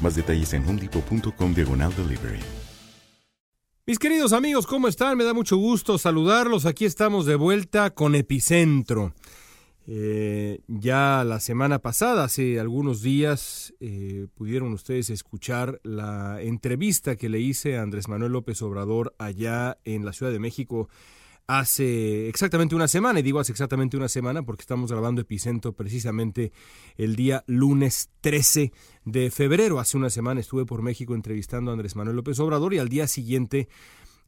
Más detalles en homedepot.com diagonal delivery. Mis queridos amigos, ¿cómo están? Me da mucho gusto saludarlos. Aquí estamos de vuelta con Epicentro. Eh, ya la semana pasada, hace algunos días, eh, pudieron ustedes escuchar la entrevista que le hice a Andrés Manuel López Obrador allá en la Ciudad de México hace exactamente una semana, y digo hace exactamente una semana porque estamos grabando Epicentro precisamente el día lunes 13 de febrero. Hace una semana estuve por México entrevistando a Andrés Manuel López Obrador y al día siguiente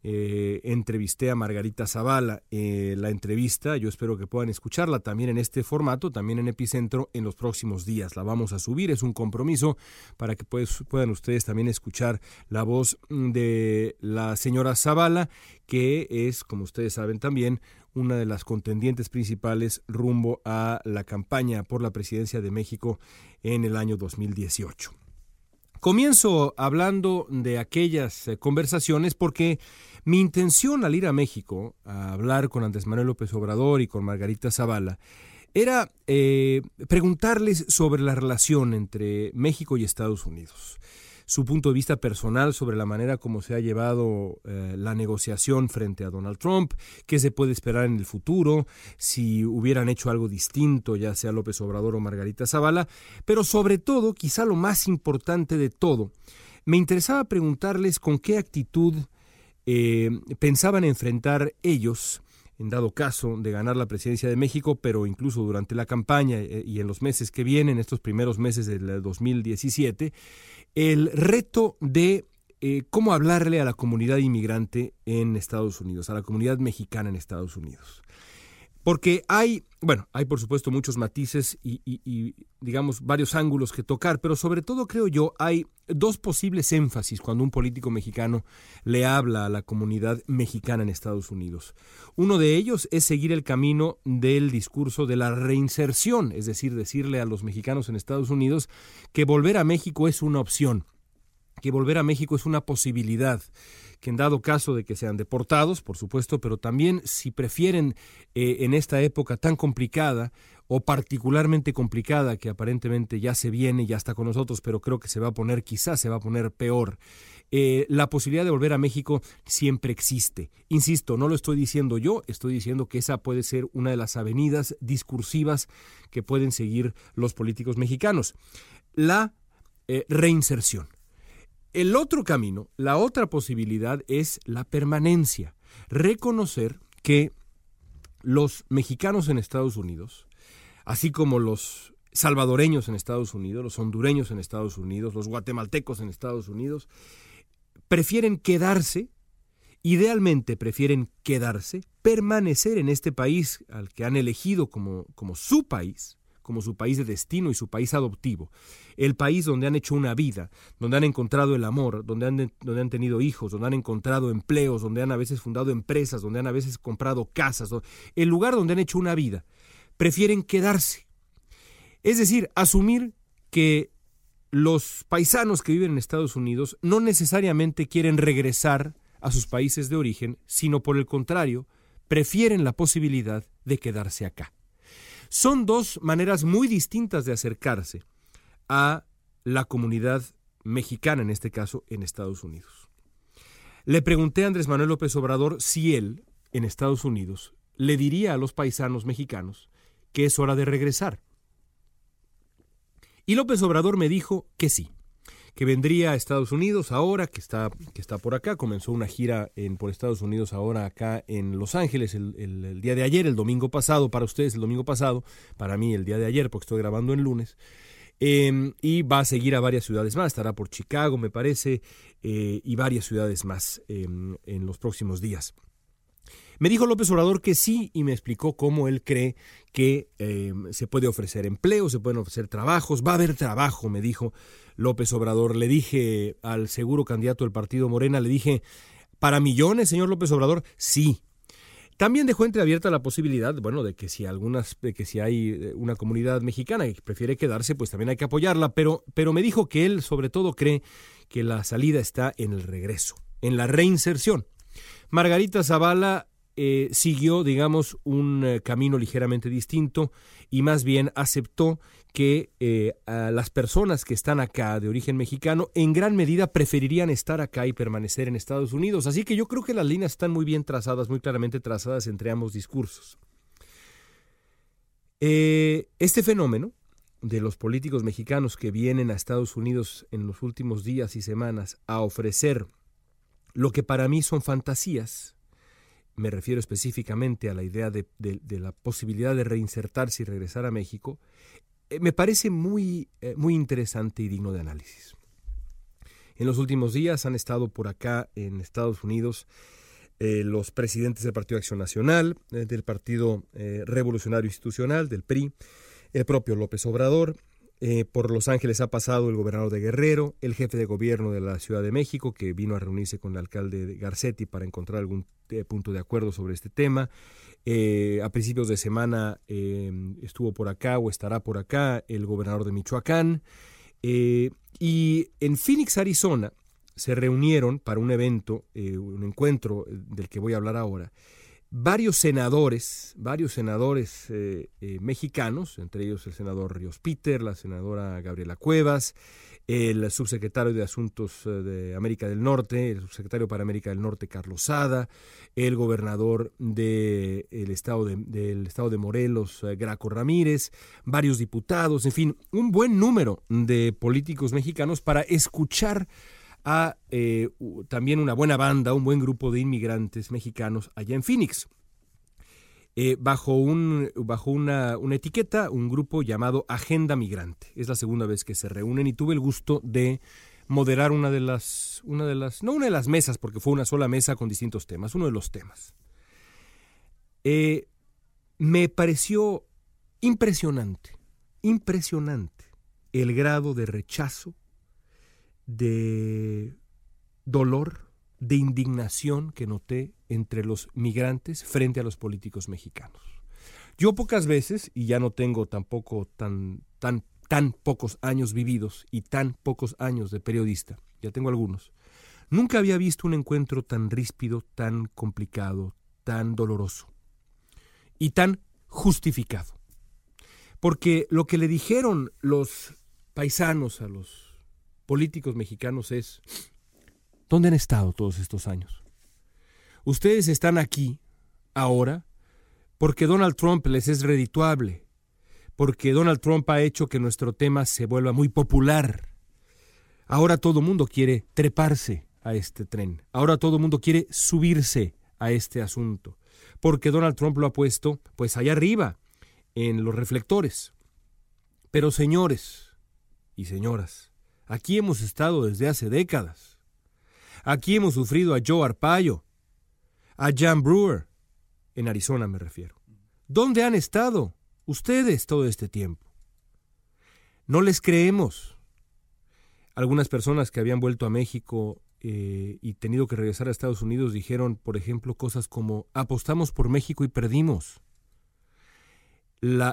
eh, entrevisté a Margarita Zavala. Eh, la entrevista, yo espero que puedan escucharla también en este formato, también en Epicentro, en los próximos días. La vamos a subir, es un compromiso para que pues, puedan ustedes también escuchar la voz de la señora Zavala, que es, como ustedes saben también, una de las contendientes principales rumbo a la campaña por la presidencia de México en el año 2018. Comienzo hablando de aquellas eh, conversaciones porque mi intención al ir a México a hablar con Andrés Manuel López Obrador y con Margarita Zavala era eh, preguntarles sobre la relación entre México y Estados Unidos su punto de vista personal sobre la manera como se ha llevado eh, la negociación frente a Donald Trump, qué se puede esperar en el futuro, si hubieran hecho algo distinto, ya sea López Obrador o Margarita Zavala, pero sobre todo, quizá lo más importante de todo, me interesaba preguntarles con qué actitud eh, pensaban enfrentar ellos en dado caso de ganar la presidencia de México, pero incluso durante la campaña eh, y en los meses que vienen, estos primeros meses del 2017, el reto de eh, cómo hablarle a la comunidad inmigrante en Estados Unidos, a la comunidad mexicana en Estados Unidos. Porque hay, bueno, hay por supuesto muchos matices y, digamos varios ángulos que tocar, pero sobre todo creo yo hay dos posibles énfasis cuando un político mexicano le habla a la comunidad mexicana en Estados Unidos. Uno de ellos es seguir el camino del discurso de la reinserción, es decir, decirle a los mexicanos en Estados Unidos que volver a México es una opción, que volver a México es una posibilidad que en dado caso de que sean deportados, por supuesto, pero también si prefieren eh, en esta época tan complicada o particularmente complicada que aparentemente ya se viene, ya está con nosotros, pero creo que se va a poner, quizás se va a poner peor. Eh, la posibilidad de volver a México siempre existe. Insisto, no lo estoy diciendo yo, estoy diciendo que esa puede ser una de las avenidas discursivas que pueden seguir los políticos mexicanos. La eh, reinserción. El otro camino, la otra posibilidad es la permanencia. Reconocer que los mexicanos en Estados Unidos, así como los salvadoreños en Estados Unidos, los hondureños en Estados Unidos, los guatemaltecos en Estados Unidos, prefieren quedarse, idealmente prefieren quedarse, permanecer en este país al que han elegido como, como su país, como su país de destino y su país adoptivo, el país donde han hecho una vida, donde han encontrado el amor, donde han, donde han tenido hijos, donde han encontrado empleos, donde han a veces fundado empresas, donde han a veces comprado casas, el lugar donde han hecho una vida, prefieren quedarse. Es decir, asumir que los paisanos que viven en Estados Unidos no necesariamente quieren regresar a sus países de origen, sino por el contrario, prefieren la posibilidad de quedarse acá. Son dos maneras muy distintas de acercarse a la comunidad mexicana, en este caso, en Estados Unidos. Le pregunté a Andrés Manuel López Obrador si él, en Estados Unidos, le diría a los paisanos mexicanos que es hora de regresar. Y López Obrador me dijo que sí, que vendría a Estados Unidos ahora, que está, que está por acá, comenzó una gira en, por Estados Unidos ahora acá en Los Ángeles el, día de ayer, el domingo pasado, para ustedes el domingo pasado, para mí el día de ayer, porque estoy grabando en lunes, em, y va a seguir a varias ciudades más, estará por Chicago, me parece, eh, y varias ciudades más em, en los próximos días. Me dijo López Obrador que sí y me explicó cómo él cree que em, se puede ofrecer empleo, se pueden ofrecer trabajos, va a haber trabajo, me dijo López Obrador. Le dije al seguro candidato del partido Morena, le dije, ¿para millones, señor López Obrador? Sí. También dejó entreabierta la posibilidad, bueno, de que si algunas, de que si hay eh, una comunidad mexicana que prefiere quedarse, pues también hay que apoyarla, pero, pero me dijo que él sobre todo cree que la salida está en el regreso, en la reinserción. Margarita Zavala eh, siguió, digamos, un eh, camino ligeramente distinto y más bien aceptó que eh, las personas que están acá de origen mexicano en gran medida preferirían estar acá y permanecer en Estados Unidos. Así que yo creo que las líneas están muy bien trazadas, muy claramente trazadas entre ambos discursos. este fenómeno de los políticos mexicanos que vienen a Estados Unidos en los últimos días y semanas a ofrecer lo que para mí son fantasías, me refiero específicamente a la idea de, la posibilidad de reinsertarse y regresar a México, eh, me parece muy, eh, muy interesante y digno de análisis. En los últimos días han estado por acá en Estados Unidos eh, los presidentes del Partido Acción Nacional, del Partido Revolucionario Institucional, del PRI, el propio López Obrador, eh, por Los Ángeles ha pasado el gobernador de Guerrero, el jefe de gobierno de la Ciudad de México, que vino a reunirse con el alcalde Garcetti para encontrar algún eh, punto de acuerdo sobre este tema. Eh, a principios de semana estuvo por acá o estará por acá el gobernador de Michoacán. y en Phoenix, Arizona, se reunieron para un evento, un encuentro del que voy a hablar ahora, varios senadores, varios senadores eh, eh, mexicanos, entre ellos el senador Ríos Peter, la senadora Gabriela Cuevas, el subsecretario de Asuntos eh, de América del Norte, el subsecretario para América del Norte Carlos Sada, el gobernador de, estado de, del estado de Morelos Graco Ramírez, varios diputados, en fin, un buen número de políticos mexicanos para escuchar a eh, también una buena banda, un buen grupo de inmigrantes mexicanos allá en Phoenix. Eh, bajo, un, bajo una, una, etiqueta, un grupo llamado Agenda Migrante. Es la segunda vez que se reúnen y tuve el gusto de moderar una de las, una de las, no una de las mesas, porque fue una sola mesa con distintos temas, uno de los temas. Eh, me pareció impresionante, impresionante el grado de rechazo de dolor, de indignación que noté entre los migrantes frente a los políticos mexicanos. Yo pocas veces, y ya no tengo tampoco tan, tan, tan pocos años vividos y tan pocos años de periodista, ya tengo algunos, nunca había visto un encuentro tan ríspido, tan complicado, tan doloroso y tan justificado. Porque lo que le dijeron los paisanos a los políticos mexicanos es, ¿dónde han estado todos estos años? Ustedes están aquí, ahora, porque Donald Trump les es redituable, porque Donald Trump ha hecho que nuestro tema se vuelva muy popular. Ahora todo el mundo quiere treparse a este tren, ahora todo el mundo quiere subirse a este asunto, porque Donald Trump lo ha puesto pues allá arriba, en los reflectores. Pero señores y señoras, Aquí hemos estado desde hace décadas. Aquí hemos sufrido a Joe Arpaio, a Jan Brewer, en Arizona me refiero. ¿Dónde han estado ustedes todo este tiempo? No les creemos. Algunas personas que habían vuelto a México eh, y tenido que regresar a Estados Unidos dijeron, por ejemplo, cosas como apostamos por México y perdimos.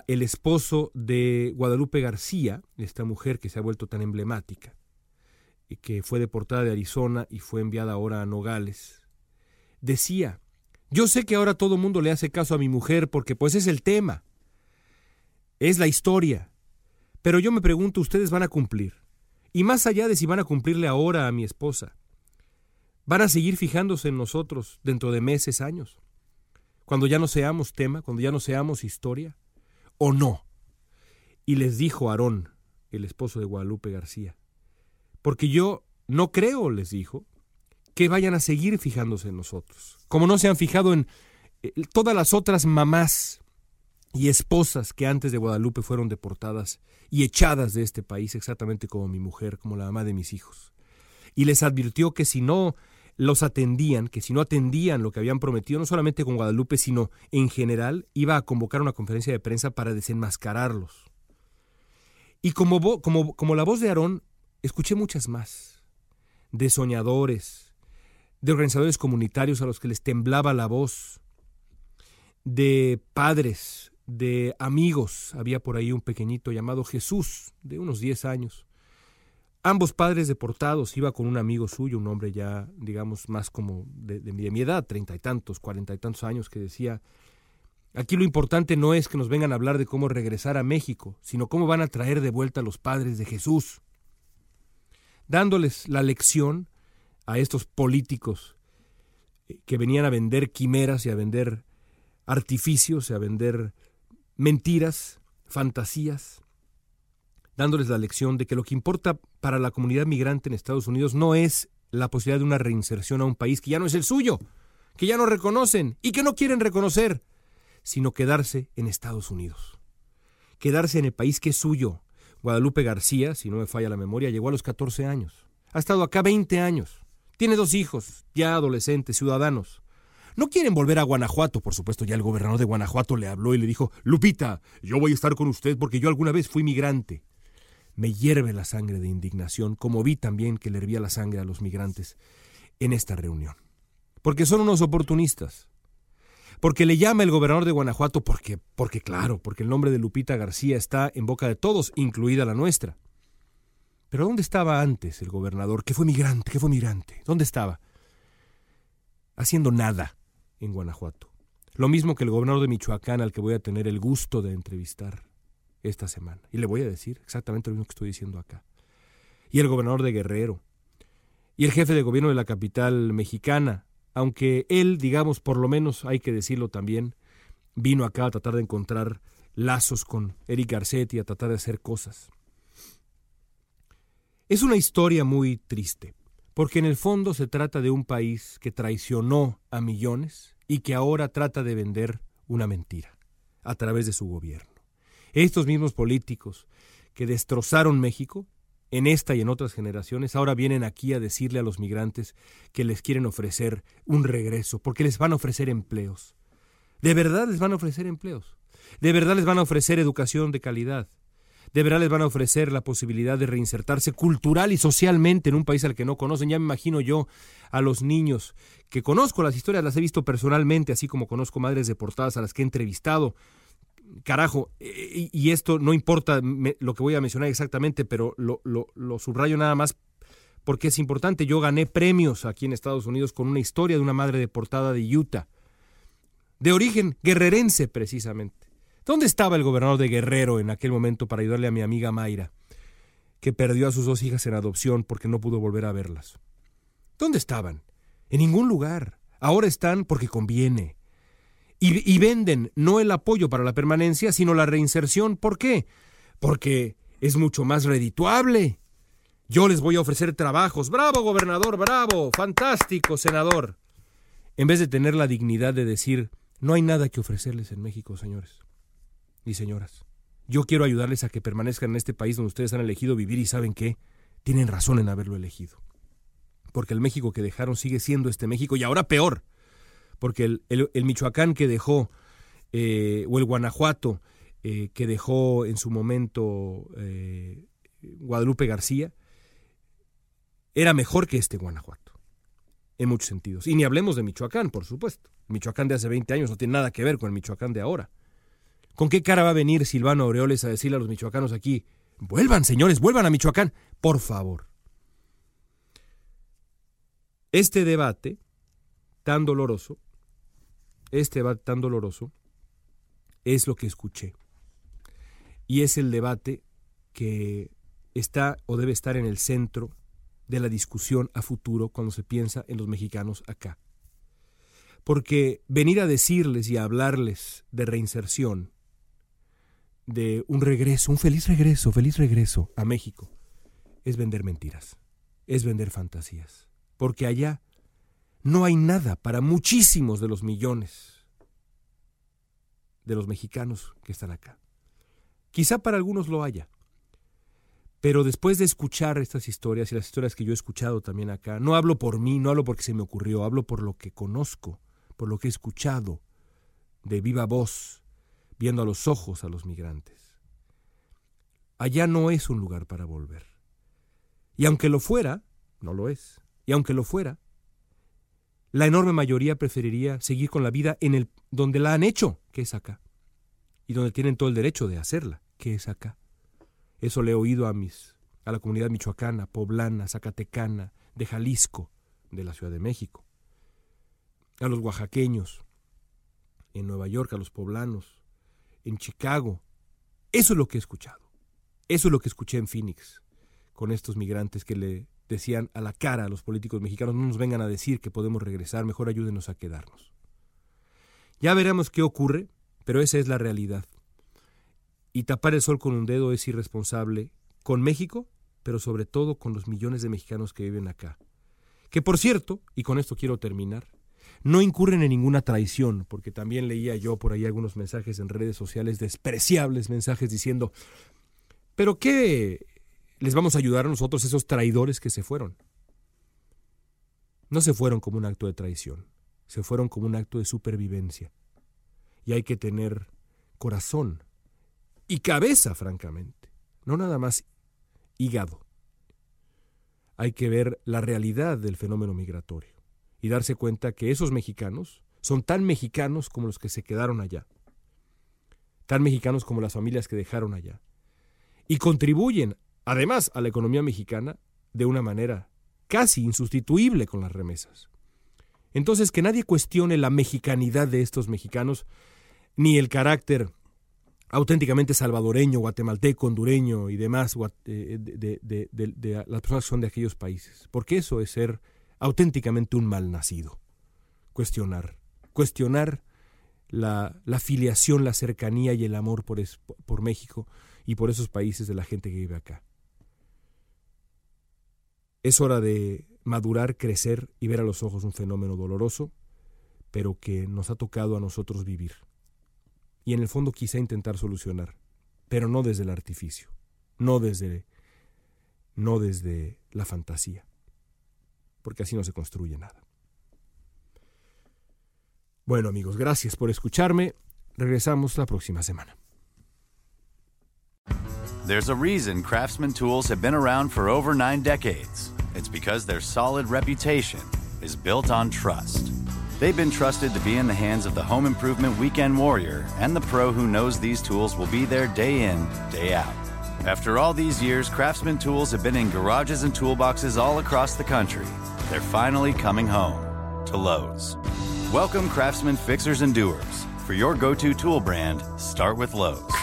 El esposo de Guadalupe García, esta mujer que se ha vuelto tan emblemática, y que fue deportada de Arizona y fue enviada ahora a Nogales, decía, yo sé que ahora todo el mundo le hace caso a mi mujer porque pues es el tema, es la historia, pero yo me pregunto, ¿ustedes van a cumplir? Y más allá de si van a cumplirle ahora a mi esposa, ¿van a seguir fijándose en nosotros dentro de meses, años? Cuando ya no seamos tema, cuando ya no seamos historia, o no. Y les dijo Aarón, el esposo de Guadalupe García, porque yo no creo, les dijo, que vayan a seguir fijándose en nosotros, como no se han fijado en eh, todas las otras mamás y esposas que antes de Guadalupe fueron deportadas y echadas de este país, exactamente como mi mujer, como la mamá de mis hijos. Y les advirtió que si no los atendían, que si no atendían lo que habían prometido, no solamente con Guadalupe, sino en general, iba a convocar una conferencia de prensa para desenmascararlos. Y como, como, como la voz de Aarón, escuché muchas más, de soñadores, de organizadores comunitarios a los que les temblaba la voz, de padres, de amigos. Había por ahí un pequeñito llamado Jesús, de unos 10 años. Ambos padres deportados, iba con un amigo suyo, un hombre ya, digamos, más como de, mi edad, treinta y tantos, cuarenta y tantos años, que decía, aquí lo importante no es que nos vengan a hablar de cómo regresar a México, sino cómo van a traer de vuelta a los padres de Jesús, dándoles la lección a estos políticos eh, que venían a vender quimeras y a vender artificios y a vender mentiras, fantasías, dándoles la lección de que lo que importa para la comunidad migrante en Estados Unidos no es la posibilidad de una reinserción a un país que ya no es el suyo, que ya no reconocen y que no quieren reconocer, sino quedarse en Estados Unidos. Quedarse en el país que es suyo. Guadalupe García, si no me falla la memoria, llegó a los 14 años. Ha estado acá 20 años. Tiene dos hijos, ya adolescentes, ciudadanos. No quieren volver a Guanajuato, por supuesto, ya el gobernador de Guanajuato le habló y le dijo, Lupita, yo voy a estar con usted porque yo alguna vez fui migrante. Me hierve la sangre de indignación, como vi también que le hervía la sangre a los migrantes en esta reunión. Porque son unos oportunistas. Porque le llama el gobernador de Guanajuato, porque, porque claro, porque el nombre de Lupita García está en boca de todos, incluida la nuestra. Pero ¿dónde estaba antes el gobernador, que fue migrante, que fue migrante? ¿Dónde estaba? Haciendo nada en Guanajuato. Lo mismo que el gobernador de Michoacán al que voy a tener el gusto de entrevistar esta semana. Y le voy a decir exactamente lo mismo que estoy diciendo acá. Y el gobernador de Guerrero. Y el jefe de gobierno de la capital mexicana, aunque él, digamos, por lo menos hay que decirlo también, vino acá a tratar de encontrar lazos con Eric Garcetti, a tratar de hacer cosas. Es una historia muy triste, porque en el fondo se trata de un país que traicionó a millones y que ahora trata de vender una mentira a través de su gobierno. Estos mismos políticos que destrozaron México en esta y en otras generaciones ahora vienen aquí a decirle a los migrantes que les quieren ofrecer un regreso, porque les van a ofrecer empleos. De verdad les van a ofrecer empleos. De verdad les van a ofrecer educación de calidad de verdad les van a ofrecer la posibilidad de reinsertarse cultural y socialmente en un país al que no conocen. Ya me imagino yo a los niños que conozco las historias, las he visto personalmente, así como conozco madres deportadas a las que he entrevistado. Carajo, eh, y, esto no importa lo que voy a mencionar exactamente, pero lo, lo subrayo nada más porque es importante. Yo gané premios aquí en Estados Unidos con una historia de una madre deportada de Utah, de origen guerrerense precisamente ¿Dónde estaba el gobernador de Guerrero en aquel momento para ayudarle a mi amiga Mayra, que perdió a sus dos hijas en adopción porque no pudo volver a verlas? ¿Dónde estaban? En ningún lugar. Ahora están porque conviene. Y, venden no el apoyo para la permanencia, sino la reinserción. ¿Por qué? Porque es mucho más redituable. Yo les voy a ofrecer trabajos. Bravo, gobernador, bravo, fantástico, senador. En vez de tener la dignidad de decir, no hay nada que ofrecerles en México, señores y señoras. Yo quiero ayudarles a que permanezcan en este país donde ustedes han elegido vivir y saben que tienen razón en haberlo elegido. Porque el México que dejaron sigue siendo este México y ahora peor. Porque el, Michoacán que dejó, eh, o el Guanajuato, eh, que dejó en su momento eh, Guadalupe García era mejor que este Guanajuato, en muchos sentidos. Y ni hablemos de Michoacán, por supuesto. Michoacán de hace 20 años no tiene nada que ver con el Michoacán de ahora. ¿Con qué cara va a venir Silvano Aureoles a decirle a los michoacanos aquí, vuelvan señores, vuelvan a Michoacán, por favor? Este debate tan doloroso, este debate tan doloroso, es lo que escuché. Y es el debate que está o debe estar en el centro de la discusión a futuro cuando se piensa en los mexicanos acá. Porque venir a decirles y a hablarles de reinserción, de un regreso, un feliz regreso, feliz regreso a México, es vender mentiras, es vender fantasías. Porque allá no hay nada para muchísimos de los millones de los mexicanos que están acá. Quizá para algunos lo haya, pero después de escuchar estas historias y las historias que yo he escuchado también acá, no hablo por mí, no hablo porque se me ocurrió, hablo por lo que conozco, por lo que he escuchado de viva voz, viendo a los ojos a los migrantes. Allá no es un lugar para volver. Y aunque lo fuera, no lo es. Y aunque lo fuera, la enorme mayoría preferiría seguir con la vida en el donde la han hecho, que es acá, y donde tienen todo el derecho de hacerla, que es acá. Eso le he oído a mis a la comunidad michoacana, poblana, zacatecana, de Jalisco, de la Ciudad de México, a los oaxaqueños, en Nueva York, a los poblanos, en Chicago. Eso es lo que he escuchado. Eso es lo que escuché en Phoenix, con estos migrantes que le decían a la cara a los políticos mexicanos, no nos vengan a decir que podemos regresar, mejor ayúdenos a quedarnos. Ya veremos qué ocurre, pero esa es la realidad y tapar el sol con un dedo es irresponsable con México, pero sobre todo con los millones de mexicanos que viven acá. Que por cierto, y con esto quiero terminar, no incurren en ninguna traición, porque también leía yo por ahí algunos mensajes en redes sociales, despreciables mensajes diciendo, pero ¿qué les vamos a ayudar a nosotros esos traidores que se fueron? No se fueron como un acto de traición, se fueron como un acto de supervivencia. Y hay que tener corazón y cabeza, francamente, no nada más hígado. Hay que ver la realidad del fenómeno migratorio y darse cuenta que esos mexicanos son tan mexicanos como los que se quedaron allá, tan mexicanos como las familias que dejaron allá, y contribuyen además a la economía mexicana de una manera casi insustituible con las remesas. Entonces, que nadie cuestione la mexicanidad de estos mexicanos, ni el carácter auténticamente salvadoreño, guatemalteco, hondureño y demás eh, de, las personas que son de aquellos países. Porque eso es ser auténticamente un mal nacido. Cuestionar. Cuestionar la, filiación, la cercanía y el amor por México y por esos países de la gente que vive acá. Es hora de madurar, crecer y ver a los ojos un fenómeno doloroso, pero que nos ha tocado a nosotros vivir y en el fondo quizá intentar solucionar, pero no desde el artificio, no desde no desde la fantasía, porque así no se construye nada. Bueno amigos, gracias por escucharme. Regresamos la próxima semana. There's a reason Craftsman tools have been around for over 9 decades. It's because their solid reputation is built on trust. They've been trusted to be in the hands of the home improvement weekend warrior and the pro who knows these tools will be there day in, day out. After all these years, Craftsman tools have been in garages and toolboxes all across the country. They're finally coming home to Lowe's. Welcome, Craftsman fixers and doers. For your go to tool brand, start with Lowe's.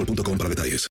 boostmobile.com para detalles.